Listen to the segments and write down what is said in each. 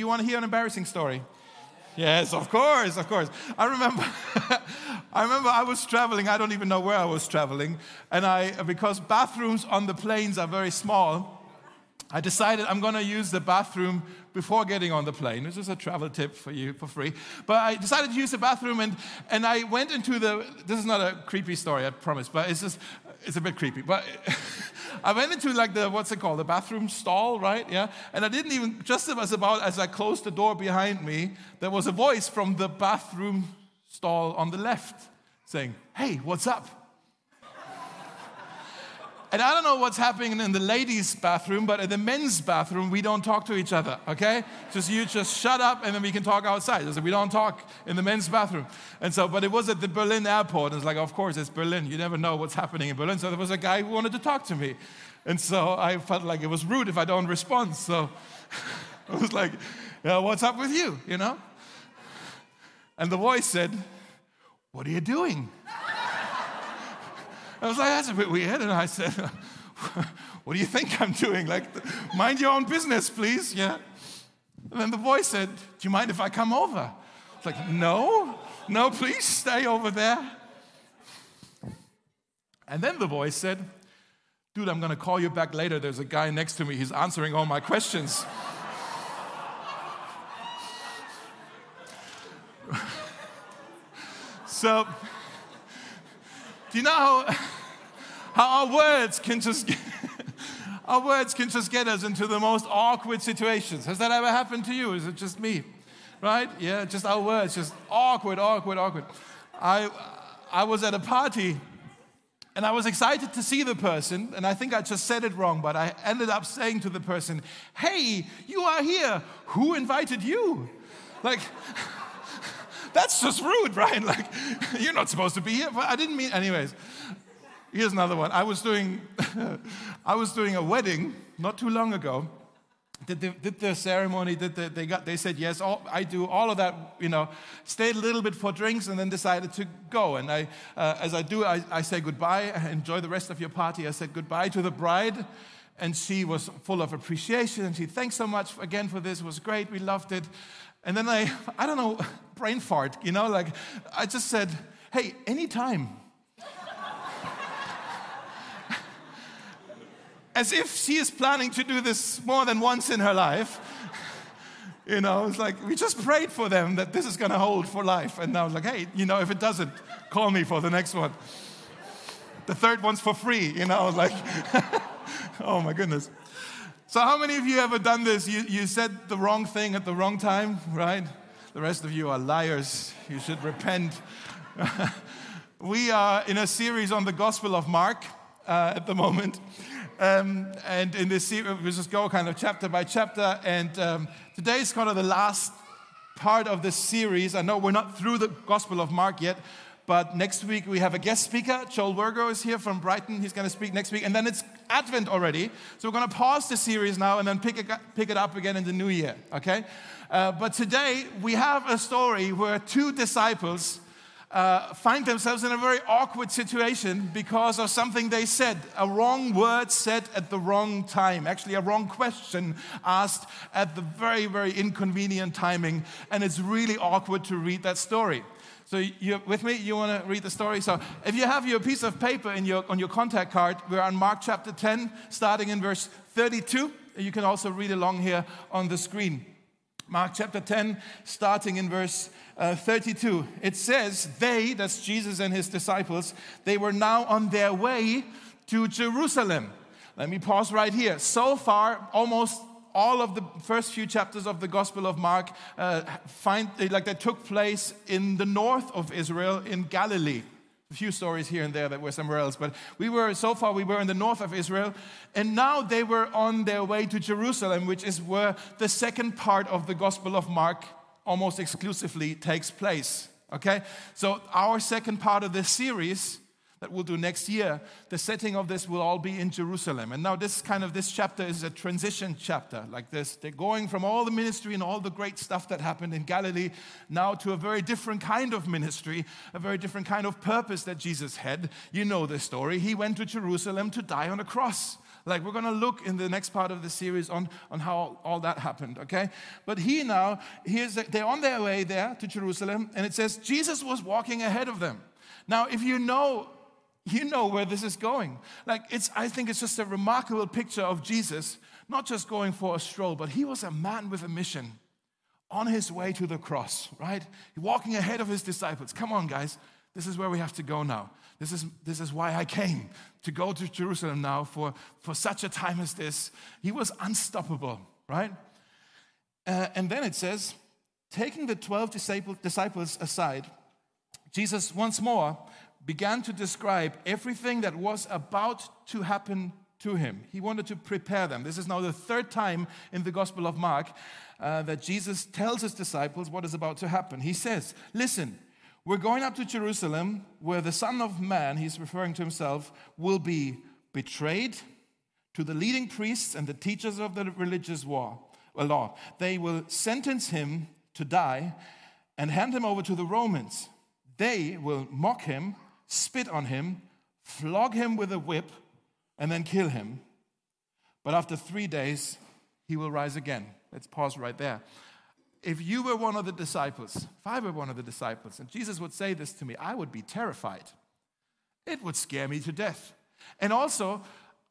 You want to hear an embarrassing story? Yes, of course, of course. I remember, I remember I was traveling. I don't even know where I was traveling, and I because bathrooms on the planes are very small. I decided I'm going to use the bathroom before getting on the plane. This is a travel tip for you for free. But I decided to use the bathroom, and, and I went into the. This is not a creepy story, I promise, but it's just it's a bit creepy. But I went into like the what's it called, the bathroom stall, right? Yeah, and I didn't even just as about as I closed the door behind me, there was a voice from the bathroom stall on the left saying, "Hey, what's up?" And I don't know what's happening in the ladies' bathroom, but in the men's bathroom, we don't talk to each other, okay? Just you just shut up and then we can talk outside. We don't talk in the men's bathroom. And so, but it was at the Berlin airport. And it's like, of course, it's Berlin. You never know what's happening in Berlin. So there was a guy who wanted to talk to me. And so I felt like it was rude if I don't respond. So I was like, yeah, what's up with you, you know? And the voice said, what are you doing? I was like, that's a bit weird. And I said, what do you think I'm doing? Like, mind your own business, please. Yeah. And then the boy said, do you mind if I come over? It's like, no, no, please stay over there. And then the boy said, dude, I'm going to call you back later. There's a guy next to me. He's answering all my questions. so, do you know how, how our words can just get, our words can just get us into the most awkward situations? Has that ever happened to you? Is it just me? Right? Yeah, just our words, just awkward, awkward, awkward. I, I was at a party and I was excited to see the person, and I think I just said it wrong, but I ended up saying to the person, Hey, you are here. Who invited you? Like, that's just rude, right? Like, you're not supposed to be here. But I didn't mean, anyways. Here's another one. I was doing, I was doing a wedding not too long ago. Did the, did the ceremony? Did the, they got? They said yes. All, I do all of that. You know, stayed a little bit for drinks and then decided to go. And I, uh, as I do, I, I say goodbye. Enjoy the rest of your party. I said goodbye to the bride, and she was full of appreciation. And she thanks so much again for this. It was great. We loved it. And then I, I don't know, brain fart, you know, like I just said, hey, anytime. As if she is planning to do this more than once in her life. You know, it's like we just prayed for them that this is going to hold for life. And now it's like, hey, you know, if it doesn't, call me for the next one. The third one's for free, you know, like, oh my goodness. So, how many of you ever done this? You, you said the wrong thing at the wrong time, right? The rest of you are liars. You should repent. we are in a series on the Gospel of Mark uh, at the moment. Um, and in this series, we just go kind of chapter by chapter. And um, today is kind of the last part of this series. I know we're not through the Gospel of Mark yet, but next week we have a guest speaker. Joel Virgo is here from Brighton. He's going to speak next week. And then it's Advent already. So we're going to pause the series now and then pick it, pick it up again in the new year, okay? Uh, but today we have a story where two disciples uh, find themselves in a very awkward situation because of something they said, a wrong word said at the wrong time, actually, a wrong question asked at the very, very inconvenient timing. And it's really awkward to read that story. So you're with me? You want to read the story? So if you have your piece of paper in your, on your contact card, we're on Mark chapter 10, starting in verse 32. You can also read along here on the screen. Mark chapter 10, starting in verse uh, 32. It says, They, that's Jesus and his disciples, they were now on their way to Jerusalem. Let me pause right here. So far, almost all of the first few chapters of the Gospel of Mark uh, find like they took place in the north of Israel in Galilee. A few stories here and there that were somewhere else, but we were so far we were in the north of Israel, and now they were on their way to Jerusalem, which is where the second part of the Gospel of Mark almost exclusively takes place. Okay, so our second part of this series that we'll do next year, the setting of this will all be in Jerusalem. And now this kind of this chapter is a transition chapter like this. They're going from all the ministry and all the great stuff that happened in Galilee now to a very different kind of ministry, a very different kind of purpose that Jesus had. You know the story. He went to Jerusalem to die on a cross Like we're going to look in the next part of the series on, on how all that happened, okay? But he now, here's, they're on their way there to Jerusalem, and it says Jesus was walking ahead of them. Now, if you know, you know where this is going. Like it's, I think it's just a remarkable picture of Jesus, not just going for a stroll, but he was a man with a mission on his way to the cross, right? Walking ahead of his disciples. Come on, guys. This is where we have to go now. This is, this is why I came to go to Jerusalem now for, for such a time as this. He was unstoppable, right? Uh, and then it says, taking the 12 disciples aside, Jesus once more began to describe everything that was about to happen to him. He wanted to prepare them. This is now the third time in the Gospel of Mark uh, that Jesus tells his disciples what is about to happen. He says, Listen, we're going up to Jerusalem where the Son of Man, he's referring to himself, will be betrayed to the leading priests and the teachers of the religious war, law. They will sentence him to die and hand him over to the Romans. They will mock him, spit on him, flog him with a whip, and then kill him. But after three days, he will rise again. Let's pause right there if you were one of the disciples, if I were one of the disciples, and Jesus would say this to me, I would be terrified. It would scare me to death. And also,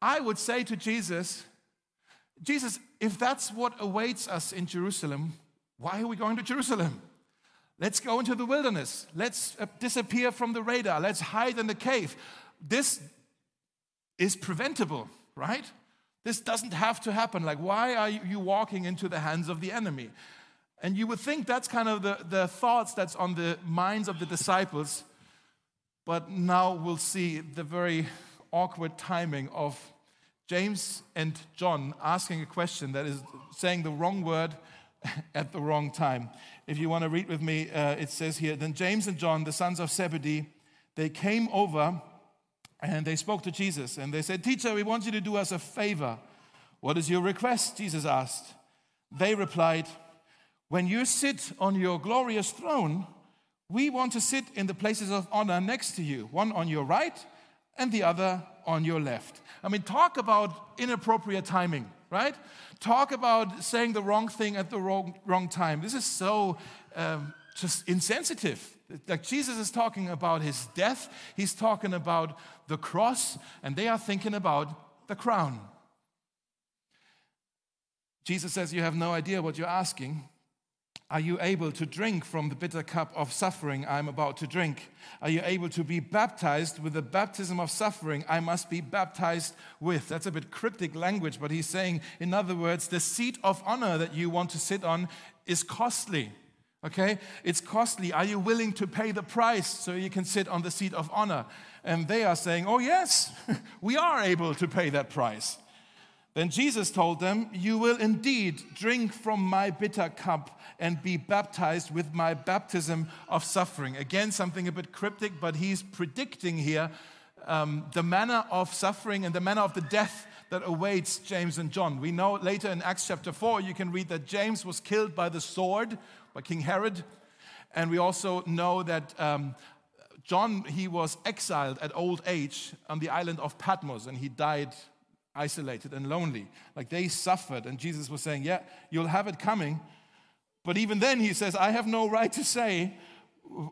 I would say to Jesus, Jesus, if that's what awaits us in Jerusalem, why are we going to Jerusalem? Let's go into the wilderness. Let's uh, disappear from the radar. Let's hide in the cave. This is preventable, right? This doesn't have to happen. Like, why are you walking into the hands of the enemy? And you would think that's kind of the, the thoughts that's on the minds of the disciples. But now we'll see the very awkward timing of James and John asking a question that is saying the wrong word at the wrong time. If you want to read with me, uh, it says here Then James and John, the sons of Zebedee, they came over and they spoke to Jesus and they said, Teacher, we want you to do us a favor. What is your request? Jesus asked. They replied, when you sit on your glorious throne, we want to sit in the places of honor next to you, one on your right and the other on your left. I mean, talk about inappropriate timing, right? Talk about saying the wrong thing at the wrong, wrong time. This is so um, just insensitive. Like Jesus is talking about his death, he's talking about the cross, and they are thinking about the crown. Jesus says, You have no idea what you're asking. Are you able to drink from the bitter cup of suffering I'm about to drink? Are you able to be baptized with the baptism of suffering I must be baptized with? That's a bit cryptic language, but he's saying, in other words, the seat of honor that you want to sit on is costly. Okay? It's costly. Are you willing to pay the price so you can sit on the seat of honor? And they are saying, oh, yes, we are able to pay that price. Then Jesus told them, You will indeed drink from my bitter cup and be baptized with my baptism of suffering. Again, something a bit cryptic, but he's predicting here um, the manner of suffering and the manner of the death that awaits James and John. We know later in Acts chapter 4, you can read that James was killed by the sword by King Herod. And we also know that um, John, he was exiled at old age on the island of Patmos and he died isolated and lonely. Like they suffered, and Jesus was saying, Yeah, you'll have it coming. But even then, he says, I have no right to say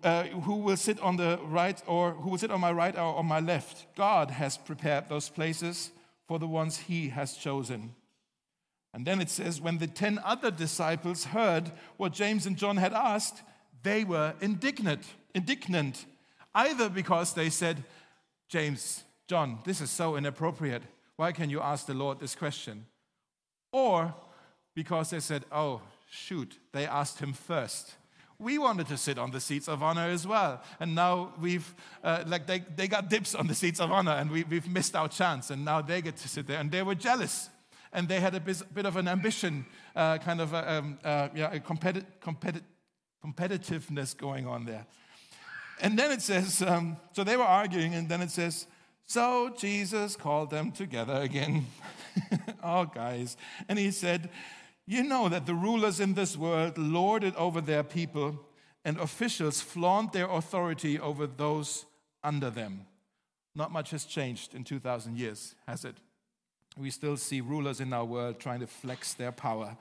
uh, who will sit on the right or who will sit on my right or on my left. God has prepared those places for the ones he has chosen. And then it says, when the 10 other disciples heard what James and John had asked, they were indignant, indignant, either because they said, James, John, this is so inappropriate. Why can you ask the Lord this question? Or because they said, Oh, shoot, they asked him first. We wanted to sit on the seats of honor as well. And now we've, uh, like, they, they got dips on the seats of honor and we, we've missed our chance. And now they get to sit there. And they were jealous. And they had a bit, of an ambition, uh, kind of a, um, uh, yeah, a competi- competi- competitiveness going on there. And then it says, um, so they were arguing, and then it says, so Jesus called them together again. oh, guys. And he said, You know that the rulers in this world lord it over their people, and officials flaunt their authority over those under them. Not much has changed in 2,000 years, has it? We still see rulers in our world trying to flex their power.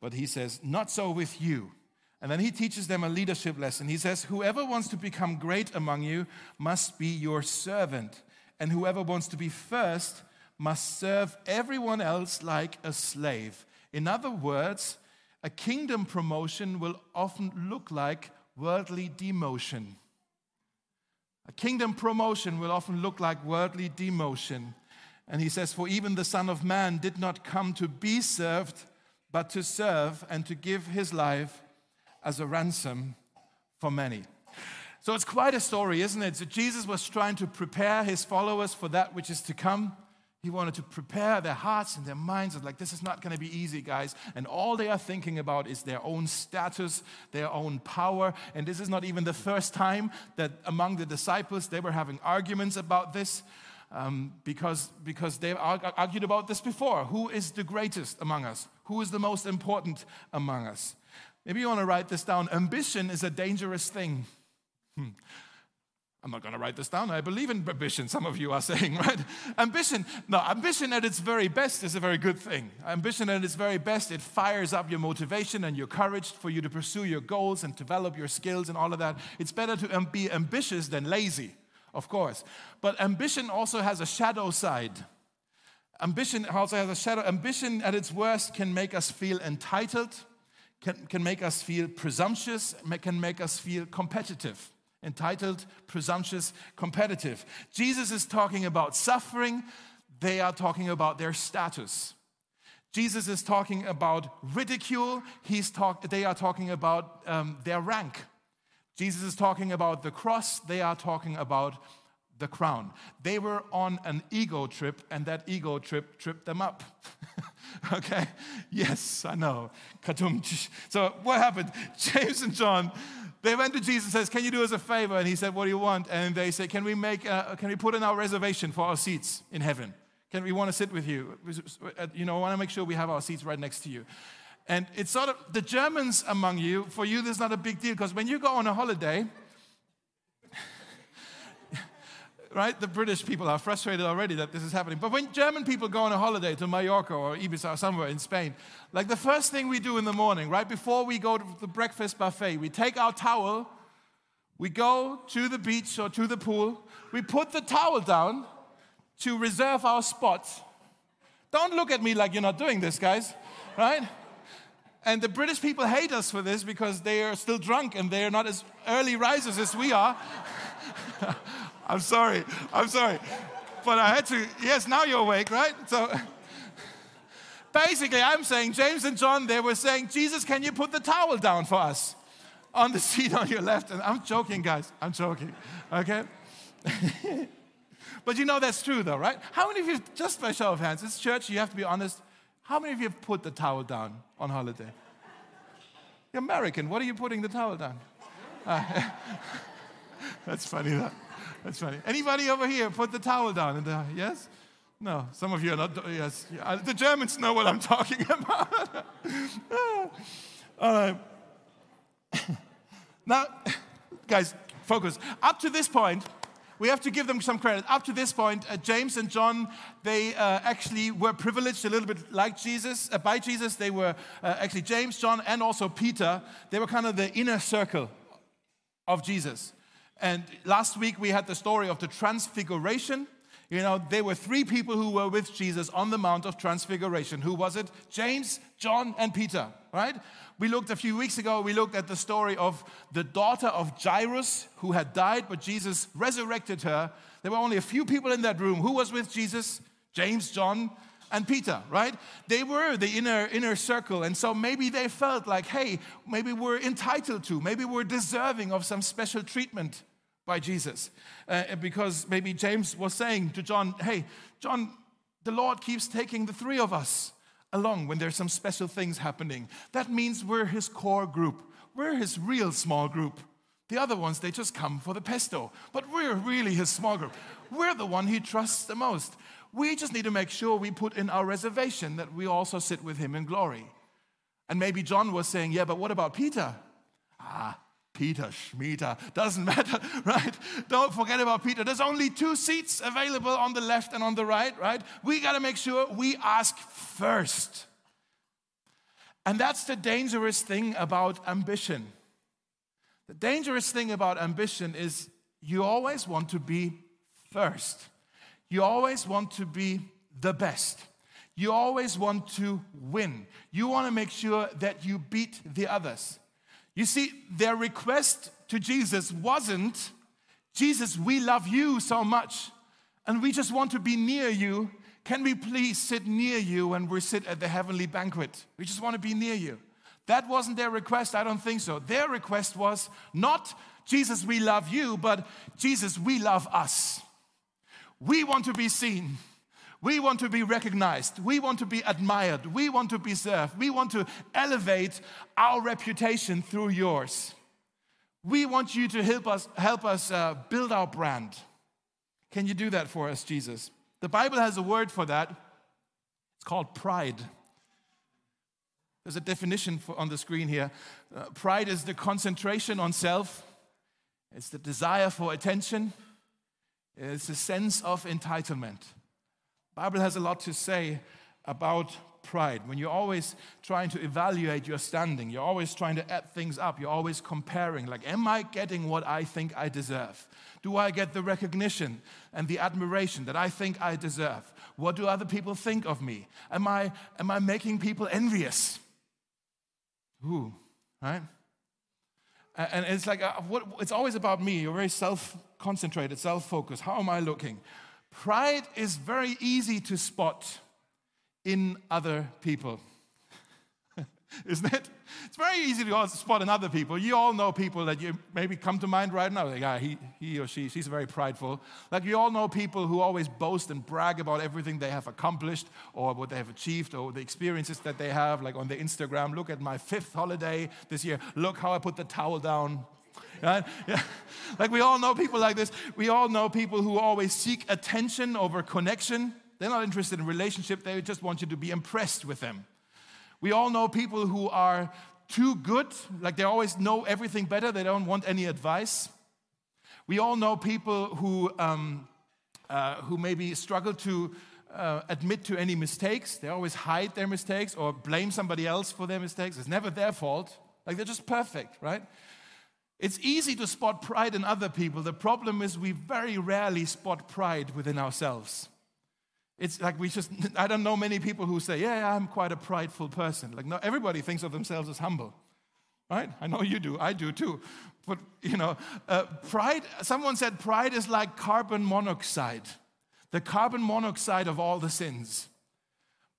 But he says, Not so with you. And then he teaches them a leadership lesson. He says, Whoever wants to become great among you must be your servant, and whoever wants to be first must serve everyone else like a slave. In other words, a kingdom promotion will often look like worldly demotion. A kingdom promotion will often look like worldly demotion. And he says, For even the Son of Man did not come to be served, but to serve and to give his life as a ransom for many. So it's quite a story, isn't it? So Jesus was trying to prepare his followers for that which is to come. He wanted to prepare their hearts and their minds. Like, this is not going to be easy, guys. And all they are thinking about is their own status, their own power. And this is not even the first time that among the disciples they were having arguments about this um, because, because they've argued about this before. Who is the greatest among us? Who is the most important among us? Maybe you want to write this down. Ambition is a dangerous thing. Hmm. I'm not going to write this down. I believe in ambition, some of you are saying, right? Ambition, no, ambition at its very best is a very good thing. Ambition at its very best, it fires up your motivation and your courage for you to pursue your goals and develop your skills and all of that. It's better to be ambitious than lazy, of course. But ambition also has a shadow side. Ambition also has a shadow. Ambition at its worst can make us feel entitled, can, can make us feel presumptuous, can make us feel competitive entitled, presumptuous, competitive. Jesus is talking about suffering, they are talking about their status. Jesus is talking about ridicule, He's talk, they are talking about um, their rank. Jesus is talking about the cross, they are talking about the crown. They were on an ego trip, and that ego trip tripped them up. okay? Yes, I know. So, what happened? James and John they went to Jesus and says, Can you do us a favor? And he said, What do you want? And they said, Can we make a, can we put in our reservation for our seats in heaven? Can we want to sit with you? Uh, you know, I want to make sure we have our seats right next to you. And it's sort of the Germans among you, for you, there's not a big deal because when you go on a holiday, right? The British people are frustrated already that this is happening. But when German people go on a holiday to Mallorca or Ibiza or somewhere in Spain, like the first thing we do in the morning, right before we go to the breakfast buffet, we take our towel, we go to the beach or to the pool, we put the towel down to reserve our spot. Don't look at me like you're not doing this, guys, right? And the British people hate us for this because they are still drunk and they are not as early risers as we are. I'm sorry. I'm sorry. But I had to, yes, now you're awake, right? So basically, I'm saying, James and John, they were saying, Jesus, can you put the towel down for us on the seat on your left? And I'm joking, guys. I'm joking. Okay? but you know that's true, though, right? How many of you, just by show of hands, it's church, you have to be honest. How many of you have put the towel down on holiday? You're American. What are you putting the towel down? Uh, that's funny, though. That's funny. Anybody over here put the towel down? In the, yes? No, some of you are not. Yes, the Germans know what I'm talking about. All right. now, guys, focus. Up to this point, we have to give them some credit. Up to this point, uh, James and John, they uh, actually were privileged a little bit like Jesus, uh, by Jesus. They were uh, actually James, John, and also Peter. They were kind of the inner circle of Jesus. And last week we had the story of the transfiguration. You know, there were three people who were with Jesus on the Mount of Transfiguration. Who was it? James, John, and Peter, right? We looked a few weeks ago, we looked at the story of the daughter of Jairus who had died, but Jesus resurrected her. There were only a few people in that room. Who was with Jesus? James, John, and Peter, right? They were the inner inner circle, and so maybe they felt like, hey, maybe we're entitled to, maybe we're deserving of some special treatment by Jesus. Uh, because maybe James was saying to John, hey, John, the Lord keeps taking the three of us along when there's some special things happening. That means we're his core group, we're his real small group. The other ones, they just come for the pesto. But we're really his small group. We're the one he trusts the most. We just need to make sure we put in our reservation that we also sit with him in glory. And maybe John was saying, Yeah, but what about Peter? Ah, Peter, Schmieter, doesn't matter, right? Don't forget about Peter. There's only two seats available on the left and on the right, right? We got to make sure we ask first. And that's the dangerous thing about ambition. The dangerous thing about ambition is you always want to be first. You always want to be the best. You always want to win. You want to make sure that you beat the others. You see, their request to Jesus wasn't, Jesus, we love you so much, and we just want to be near you. Can we please sit near you when we sit at the heavenly banquet? We just want to be near you. That wasn't their request. I don't think so. Their request was not, Jesus, we love you, but Jesus, we love us. We want to be seen. We want to be recognized. We want to be admired. We want to be served. We want to elevate our reputation through yours. We want you to help us, help us uh, build our brand. Can you do that for us, Jesus? The Bible has a word for that. It's called pride. There's a definition for, on the screen here. Uh, pride is the concentration on self, it's the desire for attention, it's a sense of entitlement. Bible has a lot to say about pride. When you're always trying to evaluate your standing, you're always trying to add things up, you're always comparing, like, am I getting what I think I deserve? Do I get the recognition and the admiration that I think I deserve? What do other people think of me? Am I, am I making people envious? Ooh, right? And it's like, uh, what, it's always about me. You're very self concentrated, self focused. How am I looking? Pride is very easy to spot in other people. Isn't it? It's very easy to spot in other people. You all know people that you maybe come to mind right now. Yeah, he, he or she, she's very prideful. Like, you all know people who always boast and brag about everything they have accomplished or what they have achieved or the experiences that they have. Like on their Instagram, look at my fifth holiday this year. Look how I put the towel down. Right? Yeah. Like we all know people like this. We all know people who always seek attention over connection. They're not interested in relationship, they just want you to be impressed with them. We all know people who are too good, like they always know everything better, they don't want any advice. We all know people who, um, uh, who maybe struggle to uh, admit to any mistakes. They always hide their mistakes or blame somebody else for their mistakes. It's never their fault. Like they're just perfect, right? It's easy to spot pride in other people. The problem is we very rarely spot pride within ourselves. It's like we just, I don't know many people who say, yeah, I'm quite a prideful person. Like, no, everybody thinks of themselves as humble, right? I know you do, I do too. But, you know, uh, pride, someone said pride is like carbon monoxide, the carbon monoxide of all the sins.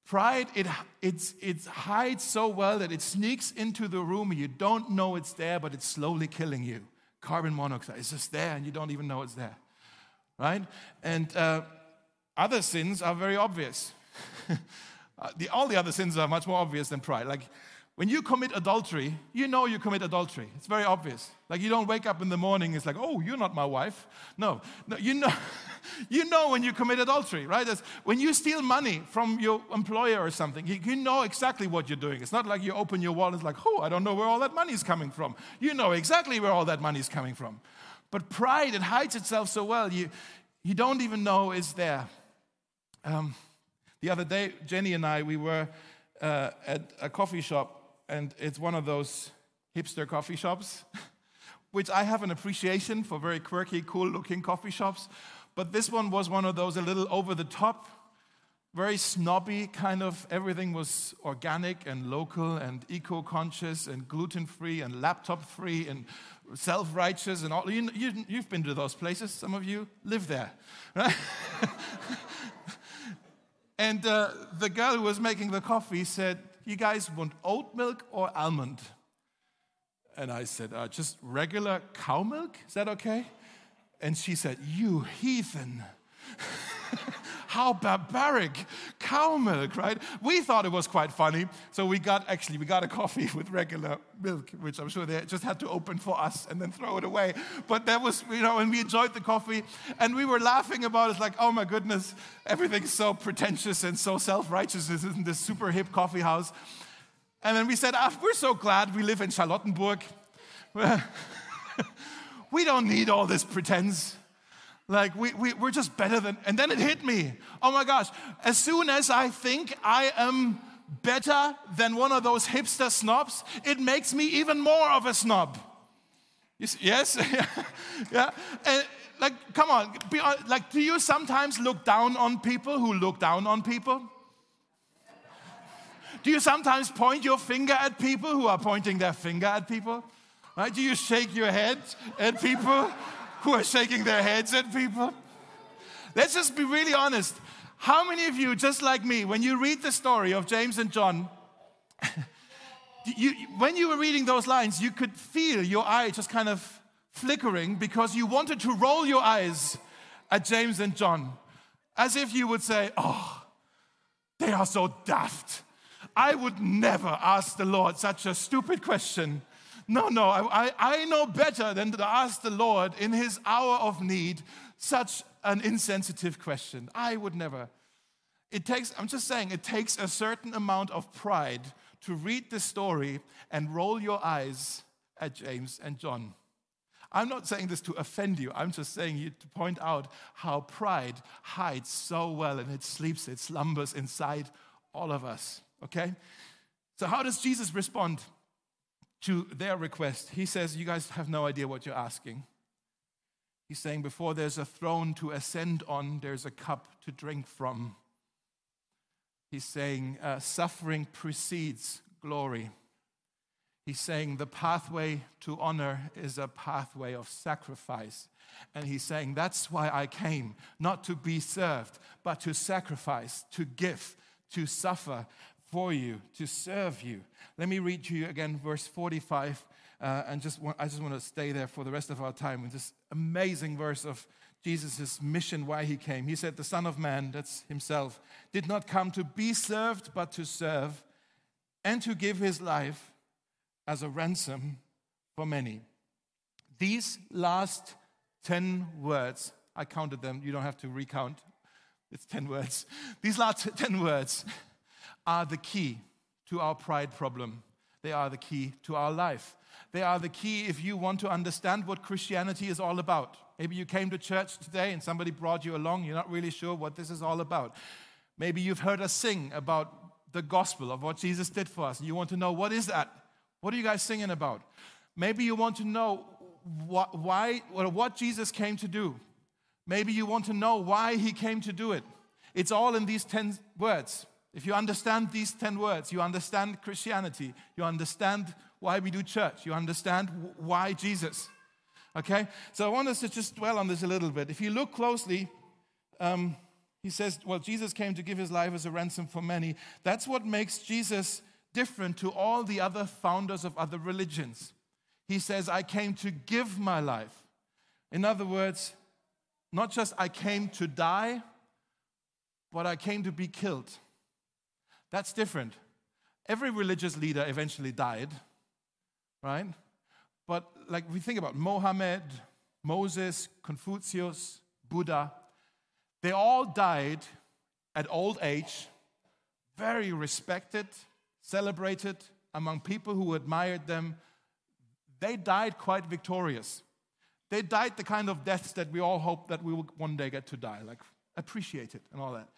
Pride, it, it's, it hides so well that it sneaks into the room and you don't know it's there, but it's slowly killing you. Carbon monoxide, it's just there and you don't even know it's there. Right? And uh, other sins are very obvious. uh, the, all the other sins are much more obvious than pride. Like when you commit adultery, you know you commit adultery. It's very obvious. Like you don't wake up in the morning, it's like, oh, you're not my wife. No, no you know. you know when you commit adultery, right? That's when you steal money from your employer or something, you, you know exactly what you're doing. It's not like you open your wallet, it's like, oh, I don't know where all that money is coming from. You know exactly where all that money is coming from. But pride, it hides itself so well, you, you don't even know it's there. Um, the other day, Jenny and I, we were uh, at a coffee shop, and it's one of those hipster coffee shops, which I have an appreciation for very quirky, cool looking coffee shops. But this one was one of those a little over the top, very snobby kind of everything was organic and local and eco conscious and gluten free and laptop free and self righteous and all. You, you, you've been to those places, some of you live there, right? and uh, the girl who was making the coffee said, You guys want oat milk or almond? And I said, uh, Just regular cow milk? Is that okay? And she said, You heathen. How barbaric. Cow milk, right? We thought it was quite funny. So we got actually, we got a coffee with regular milk, which I'm sure they just had to open for us and then throw it away. But that was, you know, and we enjoyed the coffee and we were laughing about it. Like, oh my goodness, everything's so pretentious and so self righteous in this super hip coffee house. And then we said, ah, we're so glad we live in Charlottenburg. we don't need all this pretense. Like, we, we, we're just better than. And then it hit me. Oh my gosh. As soon as I think I am better than one of those hipster snobs, it makes me even more of a snob. Yes? yeah. And, like, come on. Be, uh, like, do you sometimes look down on people who look down on people? Do you sometimes point your finger at people who are pointing their finger at people? Right? Do you shake your head at people who are shaking their heads at people? Let's just be really honest. How many of you, just like me, when you read the story of James and John, you, when you were reading those lines, you could feel your eye just kind of flickering because you wanted to roll your eyes at James and John as if you would say, Oh, they are so daft. I would never ask the Lord such a stupid question. No, no, I, I know better than to ask the Lord in his hour of need such an insensitive question. I would never. It takes, I'm just saying, it takes a certain amount of pride to read the story and roll your eyes at James and John. I'm not saying this to offend you. I'm just saying you to point out how pride hides so well and it sleeps, it slumbers inside all of us. Okay? So, how does Jesus respond to their request? He says, You guys have no idea what you're asking. He's saying, Before there's a throne to ascend on, there's a cup to drink from. He's saying, uh, Suffering precedes glory. He's saying the pathway to honor is a pathway of sacrifice. And he's saying, That's why I came, not to be served, but to sacrifice, to give, to suffer, for you, to serve you. Let me read to you again verse 45, uh, and just want, I just want to stay there for the rest of our time with this amazing verse of Jesus' mission, why he came. He said, The Son of Man, that's himself, did not come to be served, but to serve, and to give his life as a ransom for many. These last 10 words, I counted them, you don't have to recount, it's 10 words. These last 10 words are the key to our pride problem. They are the key to our life. They are the key if you want to understand what Christianity is all about. Maybe you came to church today and somebody brought you along, you're not really sure what this is all about. Maybe you've heard us sing about the gospel of what Jesus did for us, and you want to know what is that? What are you guys singing about? Maybe you want to know what, why, what Jesus came to do. Maybe you want to know why he came to do it. It's all in these 10 words. If you understand these 10 words, you understand Christianity, you understand why we do church, you understand why Jesus. Okay? So I want us to just dwell on this a little bit. If you look closely, um, he says, Well, Jesus came to give his life as a ransom for many. That's what makes Jesus different to all the other founders of other religions. He says, I came to give my life. In other words, not just I came to die, but I came to be killed. That's different. Every religious leader eventually died, right? But like we think about Mohammed, Moses, Confucius, Buddha, they all died at old age, very respected, celebrated among people who admired them. They died quite victorious. They died the kind of deaths that we all hope that we will one day get to die, like appreciate it and all that.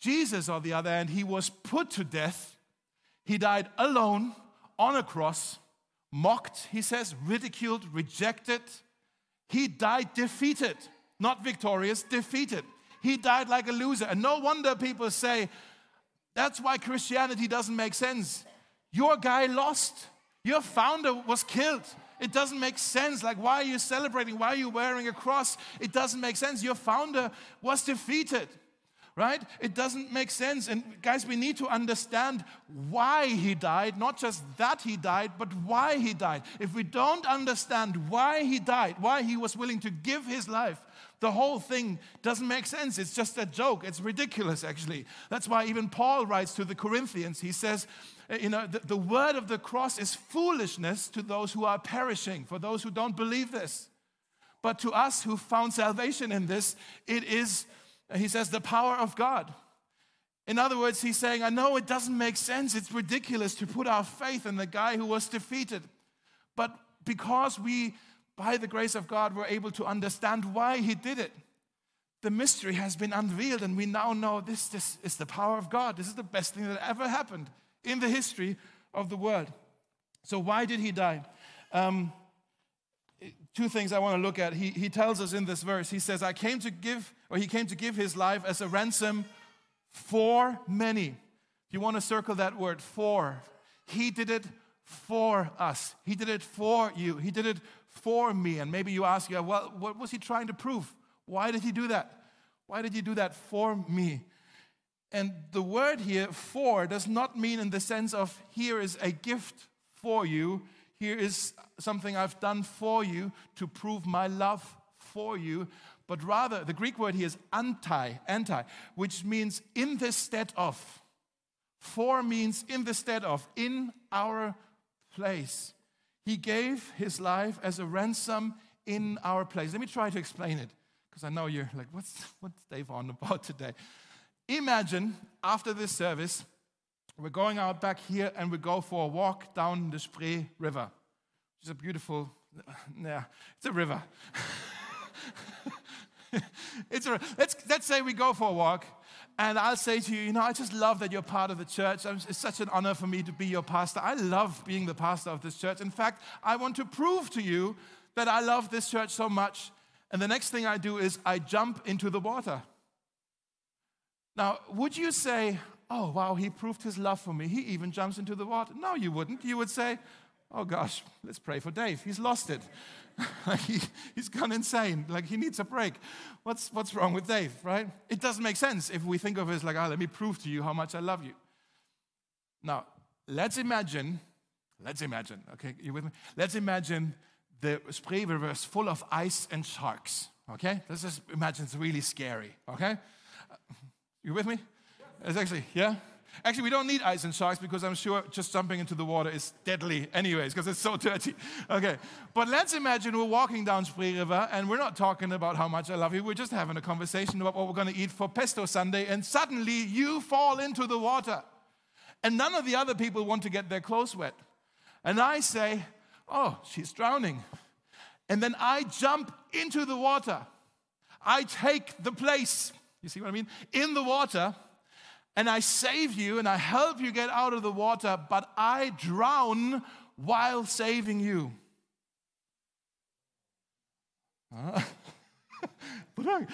Jesus, on the other hand, he was put to death. He died alone on a cross, mocked, he says, ridiculed, rejected. He died defeated, not victorious, defeated. He died like a loser. And no wonder people say, that's why Christianity doesn't make sense. Your guy lost, your founder was killed. It doesn't make sense. Like, why are you celebrating? Why are you wearing a cross? It doesn't make sense. Your founder was defeated right? It doesn't make sense. And guys, we need to understand why he died, not just that he died, but why he died. If we don't understand why he died, why he was willing to give his life, the whole thing doesn't make sense. It's just a joke. It's ridiculous, actually. That's why even Paul writes to the Corinthians, he says, eh, you know, the, the word of the cross is foolishness to those who are perishing, for those who don't believe this. But to us who found salvation in this, it is he says, the power of God. In other words, he's saying, I know it doesn't make sense. It's ridiculous to put our faith in the guy who was defeated. But because we by the grace of God, were able to understand why He did it. The mystery has been unveiled, and we now know this, this is the power of God. This is the best thing that ever happened in the history of the world. So, why did He die? Um, two things I want to look at. He, he tells us in this verse, he says, I came to give, or he came to give his life as a ransom for many. You want to circle that word, for, he did it for us. He did it for you. He did it for me. And maybe you ask, yeah, well, what was he trying to prove? Why did he do that? Why did he do that for me? And the word here, for, does not mean in the sense of here is a gift for you here is something I've done for you to prove my love for you. But rather, the Greek word here is anti, anti, which means in the stead of. For means in the stead of, in our place. He gave his life as a ransom in our place. Let me try to explain it, because I know you're like, what's, what's Dave on about today? Imagine after this service, we're going out back here and we go for a walk down the Spree River. It's a beautiful, yeah, it's a river. it's let's, let's say we go for a walk and I'll say to you, you know, I just love that you're part of the church. It's such an honor for me to be your pastor. I love being the pastor of this church. In fact, I want to prove to you that I love this church so much. And the next thing I do is I jump into the water. Now, would you say, oh, wow, he proved his love for me. He even jumps into the water. No, you wouldn't. You would say, oh gosh, let's pray for Dave. He's lost it. he, he's gone insane. Like he needs a break. What's, what's wrong with Dave, right? It doesn't make sense if we think of it as like, oh, let me prove to you how much I love you. Now, let's imagine, let's imagine, okay, you with me? Let's imagine the Spree River is full of ice and sharks, okay? Let's just imagine it's really scary, okay? You with me? It's actually, yeah? Actually, we don't need ice and sharks because I'm sure just jumping into the water is deadly, anyways, because it's so dirty. Okay, but let's imagine we're walking down Spree River and we're not talking about how much I love you. We're just having a conversation about what we're going to eat for Pesto Sunday, and suddenly you fall into the water. And none of the other people want to get their clothes wet. And I say, Oh, she's drowning. And then I jump into the water. I take the place, you see what I mean, in the water and I save you and I help you get out of the water, but I drown while saving you. Uh, but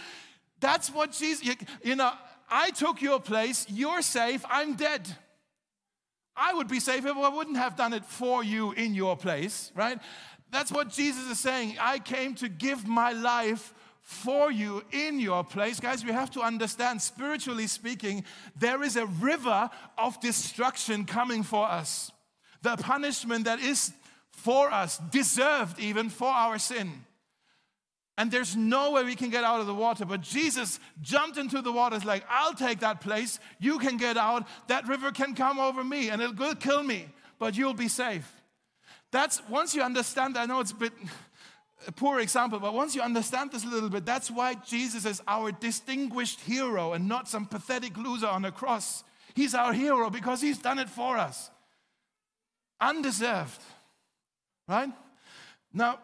that's what Jesus, you, you know, I took your place, you're safe, I'm dead. I would be safe if I wouldn't have done it for you in your place, right? That's what Jesus is saying. I came to give my life for you in your place. Guys, we have to understand, spiritually speaking, there is a river of destruction coming for us. The punishment that is for us, deserved even for our sin. And there's no way we can get out of the water. But Jesus jumped into the water. It's like, I'll take that place. You can get out. That river can come over me and it will kill me, but you'll be safe. That's once you understand, I know it's a bit a poor example, but once you understand this a little bit, that's why Jesus is our distinguished hero and not some pathetic loser on a cross. He's our hero because he's done it for us. Undeserved. Right? Now,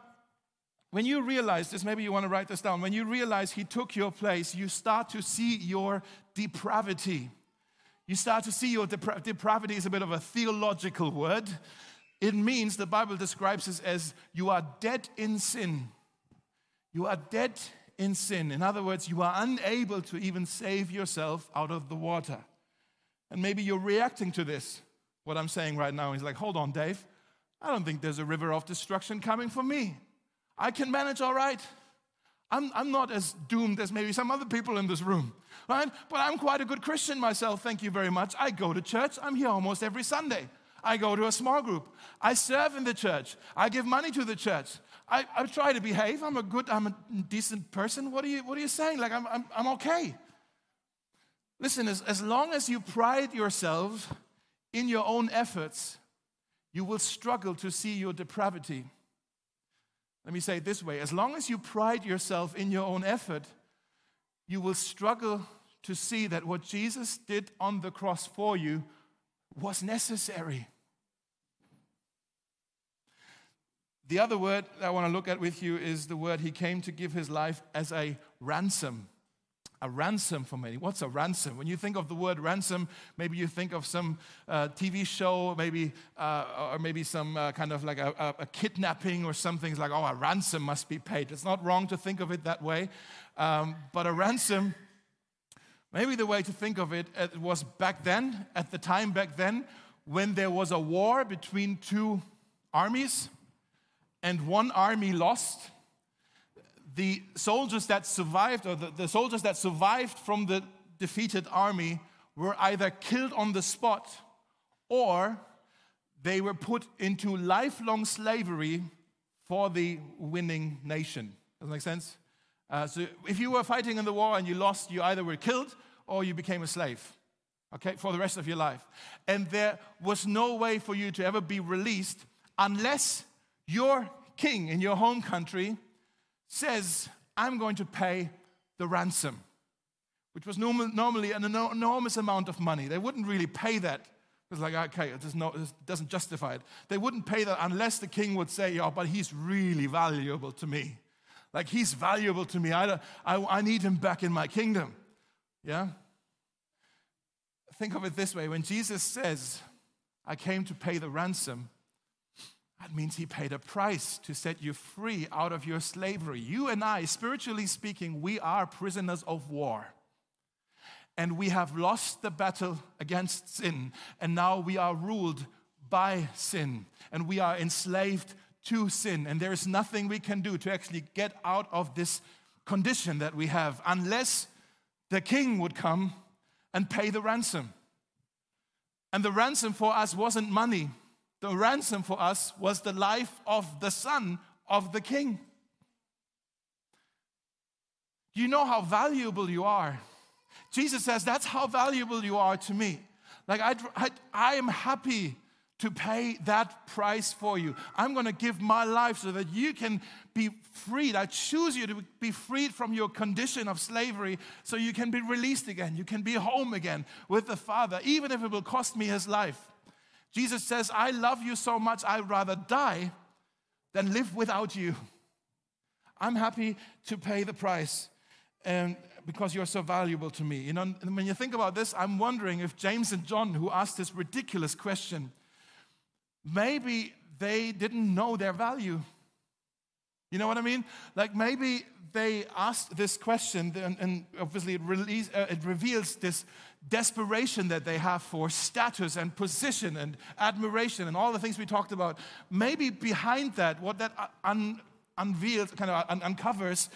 when you realize this, maybe you want to write this down. When you realize he took your place, you start to see your depravity. You start to see your depra- depravity is a bit of a theological word. It means the Bible describes it as you are dead in sin. You are dead in sin. In other words, you are unable to even save yourself out of the water. And maybe you're reacting to this, what I'm saying right now. He's like, hold on, Dave. I don't think there's a river of destruction coming for me. I can manage all right. I'm, I'm not as doomed as maybe some other people in this room, right? But I'm quite a good Christian myself, thank you very much. I go to church, I'm here almost every Sunday. I go to a small group. I serve in the church. I give money to the church. I, I try to behave. I'm a good, I'm a decent person. What are you, what are you saying? Like, I'm, I'm, I'm okay. Listen, as, as long as you pride yourself in your own efforts, you will struggle to see your depravity. Let me say it this way as long as you pride yourself in your own effort, you will struggle to see that what Jesus did on the cross for you was necessary. The other word I want to look at with you is the word he came to give his life as a ransom. A ransom for many. What's a ransom? When you think of the word ransom, maybe you think of some uh, TV show, maybe, uh, or maybe some uh, kind of like a, a, kidnapping or something. It's like, oh, a ransom must be paid. It's not wrong to think of it that way. Um, but a ransom, maybe the way to think of it, it was back then, at the time back then, when there was a war between two armies and one army lost, the soldiers that survived, or the, the soldiers that survived from the defeated army, were either killed on the spot or they were put into lifelong slavery for the winning nation. Does that make sense? Uh, so if you were fighting in the war and you lost, you either were killed or you became a slave, okay, for the rest of your life. And there was no way for you to ever be released unless your king in your home country says, I'm going to pay the ransom, which was norm- normally an enormous amount of money. They wouldn't really pay that. It's like, okay, it, it doesn't justify it. They wouldn't pay that unless the king would say, oh, but he's really valuable to me. Like, he's valuable to me. I, I, I need him back in my kingdom. Yeah? Think of it this way when Jesus says, I came to pay the ransom, that means he paid a price to set you free out of your slavery. You and I, spiritually speaking, we are prisoners of war. And we have lost the battle against sin. And now we are ruled by sin. And we are enslaved to sin. And there is nothing we can do to actually get out of this condition that we have unless the king would come and pay the ransom. And the ransom for us wasn't money the ransom for us was the life of the son of the king. You know how valuable you are? Jesus says, That's how valuable you are to me. Like, I, I, I am happy to pay that price for you. I'm going to give my life so that you can be freed. I choose you to be freed from your condition of slavery so you can be released again. You can be home again with the Father, even if it will cost me his life. Jesus says, I love you so much, I'd rather die than live without you. I'm happy to pay the price and because you're so valuable to me. You know, when you think about this, I'm wondering if James and John, who asked this ridiculous question, maybe they didn't know their value. You know what I mean? Like maybe they asked this question, and, and obviously it, release, uh, it reveals this desperation that they have for status and position and admiration and all the things we talked about. Maybe behind that, what that un- unveils, kind of un- uncovers,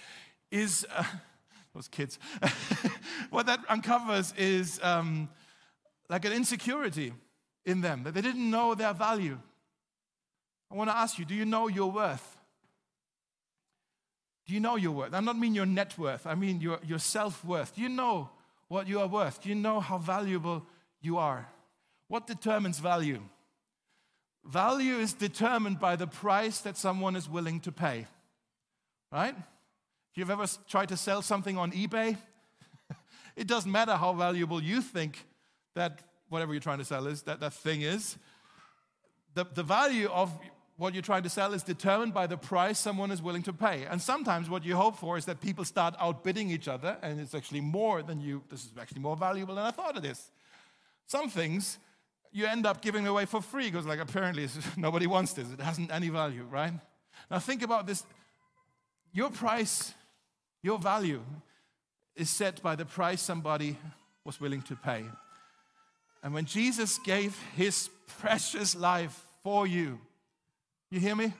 is uh, those kids. what that uncovers is um, like an insecurity in them that they didn't know their value. I want to ask you: Do you know your worth? Do you know your worth? I don't mean your net worth. I mean your, your self worth. Do you know what you are worth? Do you know how valuable you are? What determines value? Value is determined by the price that someone is willing to pay. Right? If you've ever tried to sell something on eBay, it doesn't matter how valuable you think that whatever you're trying to sell is, that that thing is. The, the value of what you're trying to sell is determined by the price someone is willing to pay. And sometimes what you hope for is that people start outbidding each other, and it's actually more than you, this is actually more valuable than I thought it is. Some things you end up giving away for free because, like, apparently nobody wants this. It hasn't any value, right? Now, think about this. Your price, your value is set by the price somebody was willing to pay. And when Jesus gave his precious life for you, you hear me?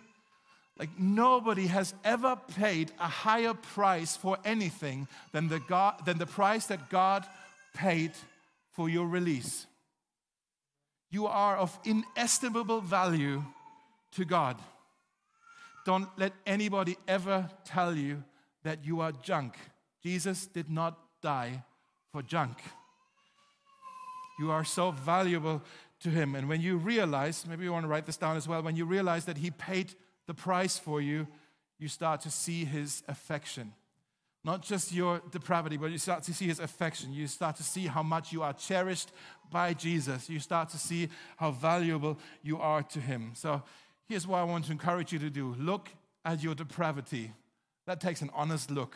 Like nobody has ever paid a higher price for anything than the, God, than the price that God paid for your release. You are of inestimable value to God. Don't let anybody ever tell you that you are junk. Jesus did not die for junk. You are so valuable to him. And when you realize, maybe you want to write this down as well, when you realize that he paid the price for you, you start to see his affection. Not just your depravity, but you start to see his affection. You start to see how much you are cherished by Jesus. You start to see how valuable you are to him. So Here's what I want to encourage you to do look at your depravity. That takes an honest look.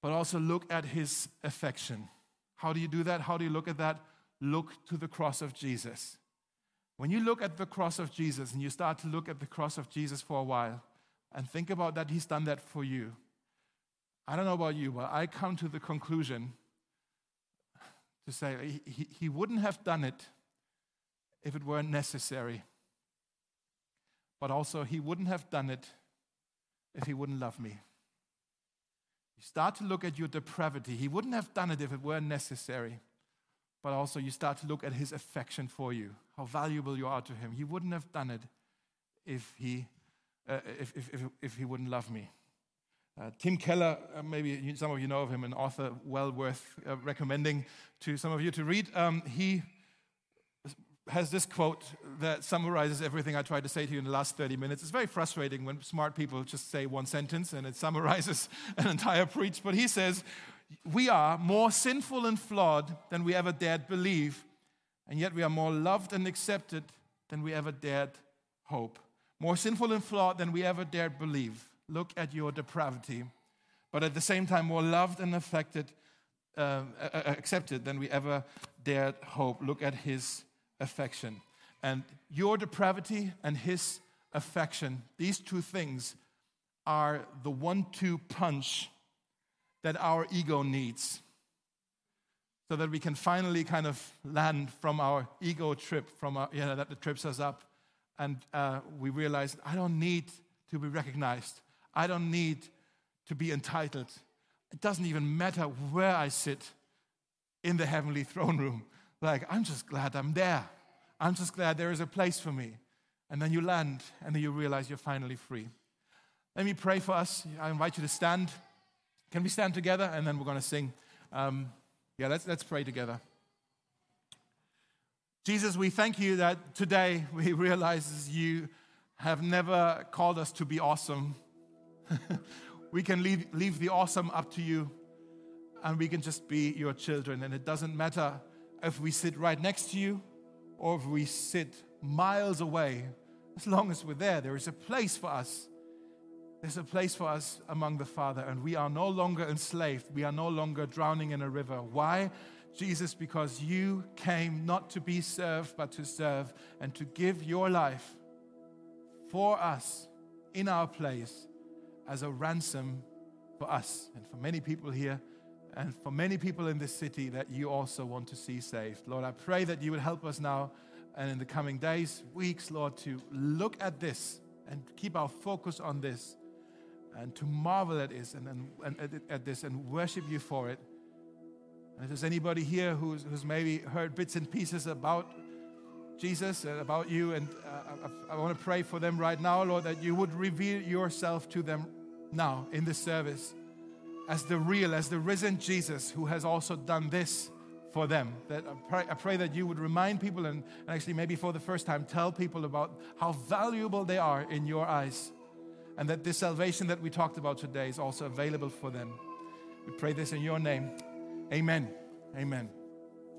But also look at his affection. How do you do that? How do you look at that? Look to the cross of Jesus. When you look at the cross of Jesus and you start to look at the cross of Jesus for a while and think about that, he's done that for you. I don't know about you, but I come to the conclusion to say he, he wouldn't have done it if it weren't necessary. But also, he wouldn't have done it if he wouldn't love me. You start to look at your depravity. He wouldn't have done it if it weren't necessary. But also, you start to look at his affection for you, how valuable you are to him. He wouldn't have done it if he, uh, if, if, if, if, he wouldn't love me. Uh, Tim Keller, uh, maybe some of you know of him, an author well worth uh, recommending to some of you to read. Um, he has this quote that summarizes everything I tried to say to you in the last 30 minutes. It's very frustrating when smart people just say one sentence and it summarizes an entire preach. But he says, We are more sinful and flawed than we ever dared believe, and yet we are more loved and accepted than we ever dared hope. More sinful and flawed than we ever dared believe. Look at your depravity. But at the same time, more loved and affected, uh, accepted than we ever dared hope. Look at his affection. And your depravity and his affection, these two things are the one two punch that our ego needs so that we can finally kind of land from our ego trip, from our, you know, that trips us up, and uh, we realize I don't need to be recognized. I don't need to be entitled. It doesn't even matter where I sit in the heavenly throne room. Like, I'm just glad I'm there. I'm just glad there is a place for me. And then you land, and then you realize you're finally free. Let me pray for us. I invite you to stand. Can we stand together? And then we're going to sing. Um, yeah, let's, let's pray together. Jesus, we thank you that today we realize you have never called us to be awesome. we can leave, leave the awesome up to you, and we can just be your children. And it doesn't matter if we sit right next to you or if we sit miles away, as long as we're there, there is a place for us. There's a place for us among the Father, and we are no longer enslaved. We are no longer drowning in a river. Why? Jesus, because you came not to be served, but to serve and to give your life for us in our place as a ransom for us and for many people here and for many people in this city that you also want to see saved. Lord, I pray that you would help us now and in the coming days, weeks, Lord, to look at this and keep our focus on this and to marvel at this and, and, and at this and worship you for it. And if there's anybody here who's, who's maybe heard bits and pieces about Jesus and about you, and uh, I, I want to pray for them right now, Lord, that you would reveal yourself to them now in this service as the real, as the risen Jesus who has also done this for them. That I pray, I pray, that you would remind people and, and actually maybe for the first time tell people about how valuable they are in your eyes. And that this salvation that we talked about today is also available for them. We pray this in your name. Amen. Amen.